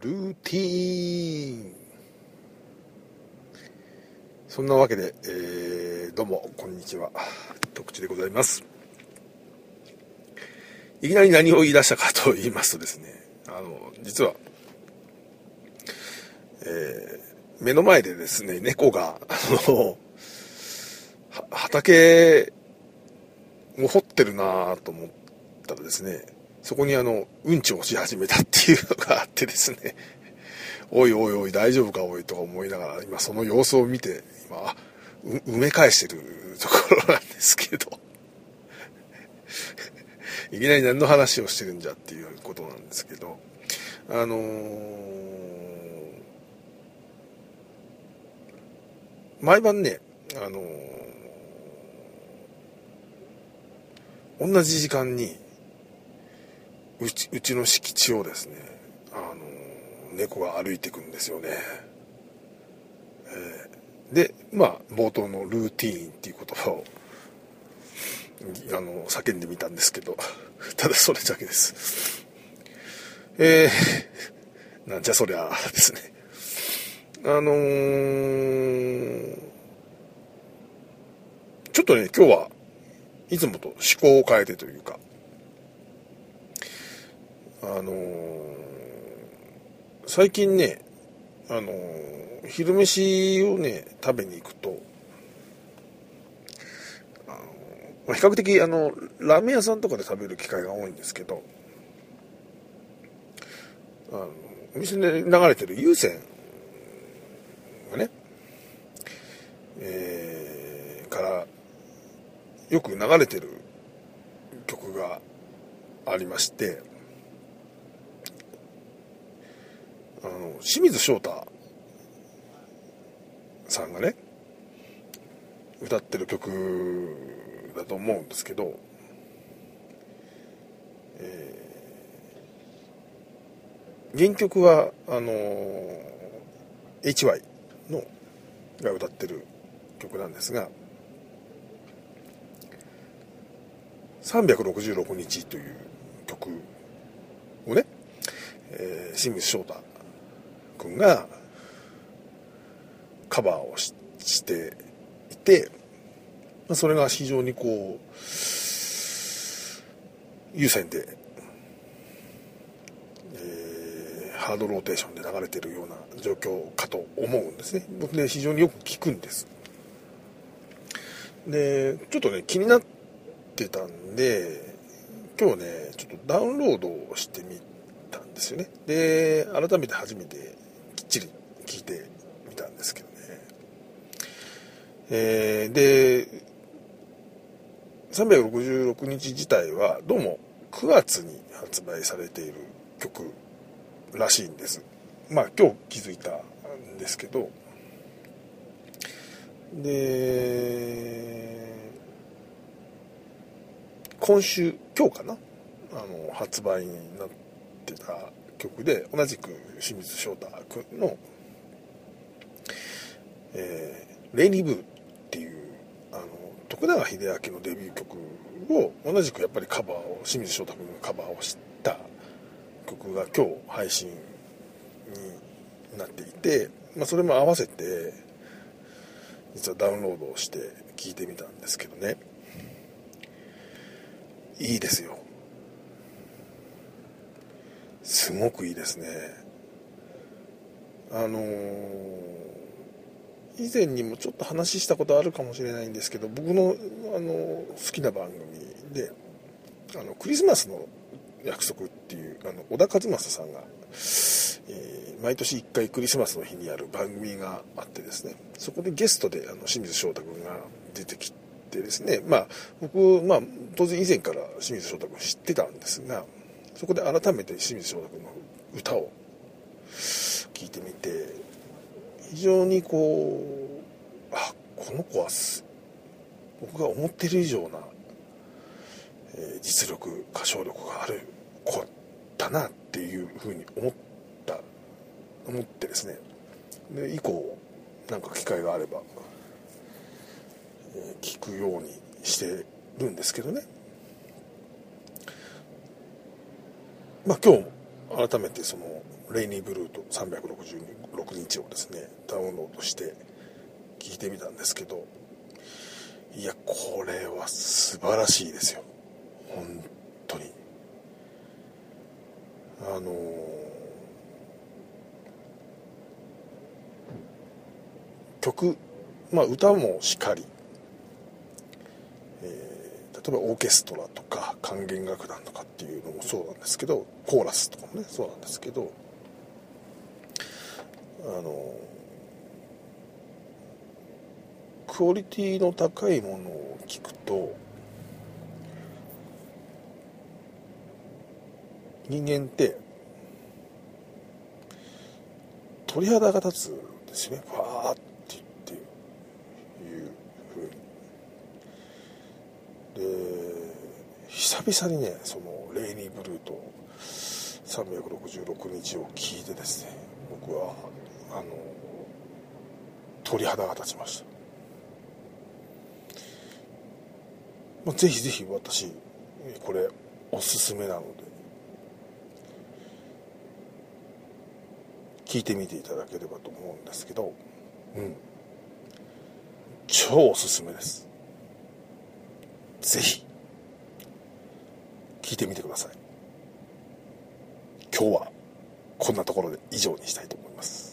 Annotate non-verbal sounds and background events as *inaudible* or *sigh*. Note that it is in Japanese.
ルーティーン。そんなわけで、えー、どうもこんにちは。徳地でございます。いきなり何を言い出したかと言いますとですねあの実は、えー、目の前でですね猫があの畑を掘ってるなと思ったらですねそこにあの、うんちをし始めたっていうのがあってですね、*laughs* おいおいおい大丈夫かおいとか思いながら、今その様子を見て、今、埋め返してるところなんですけど、*laughs* いきなり何の話をしてるんじゃっていうことなんですけど、あのー、毎晩ね、あのー、同じ時間に、うちうちの敷地をですねあの猫が歩いていくんですよね、えー、でまあ冒頭のルーティーンっていう言葉をあの叫んでみたんですけど *laughs* ただそれだけです。えー、*laughs* なんじゃそりゃですね。あのー、ちょっとね今日はいつもと思考を変えてというかあのー、最近ね、あのー、昼飯をね、食べに行くと、あのー、比較的、あの、ラーメン屋さんとかで食べる機会が多いんですけど、あの、お店で流れてる有線がね、えー、から、よく流れてる曲がありまして、あの清水翔太さんがね歌ってる曲だと思うんですけど、えー、原曲はあの HY のが歌ってる曲なんですが「366日」という曲をね、えー、清水翔太君がカバーをしていて、まあ、それが非常にこう優先で、えー、ハードローテーションで流れてるような状況かと思うんですね。僕ね非常によく聞くんです。でちょっとね気になってたんで今日ねちょっとダウンロードをしてみたんですよね。で改めて初めてちり聞いてみたんですけどね。えー、で、366日自体はどうも9月に発売されている曲らしいんです。まあ今日気づいたんですけど、で、今週、今日かな？あの、発売になってた曲で同じく清水翔太君の「えー、レイニブー」っていうあの徳永英明のデビュー曲を同じくやっぱりカバーを清水翔太君がカバーをした曲が今日配信になっていて、まあ、それも合わせて実はダウンロードをして聴いてみたんですけどね。いいですよ。すごくいいですね。あの、以前にもちょっと話したことあるかもしれないんですけど僕の、あの、好きな番組であのクリスマスの約束っていうあの小田和正さんが、えー、毎年1回クリスマスの日にやる番組があってですねそこでゲストであの清水翔太君が出てきてですねまあ僕、まあ、当然以前から清水翔太君知ってたんですがそこで改めて清水翔太君の歌を聴いてみて非常にこうあこの子は僕が思ってる以上な、えー、実力歌唱力がある子だなっていうふうに思った思ってですね。で以降なんか機会があれば、えー、聞くようにしてるんですけどね。まあ、今日改めてそのレイニーブルーと366日をですねダウンロードして聞いてみたんですけどいやこれは素晴らしいですよ。本当に。あの曲まあ歌もしかり、えー、例えばオーケストラとか。管弦楽団とかっていうのもそうなんですけどコーラスとかもねそうなんですけどあのクオリティの高いものを聞くと人間って鳥肌が立つんですよね。ファーって言っていうふうにで久々にねそのレイニーブルーと366日を聞いてですね僕はあの鳥肌が立ちました、ま、ぜひぜひ私これおすすめなので聞いてみていただければと思うんですけどうん。超おすすめです。ぜひ。聞いてみてください。今日はこんなところで以上にしたいと思います。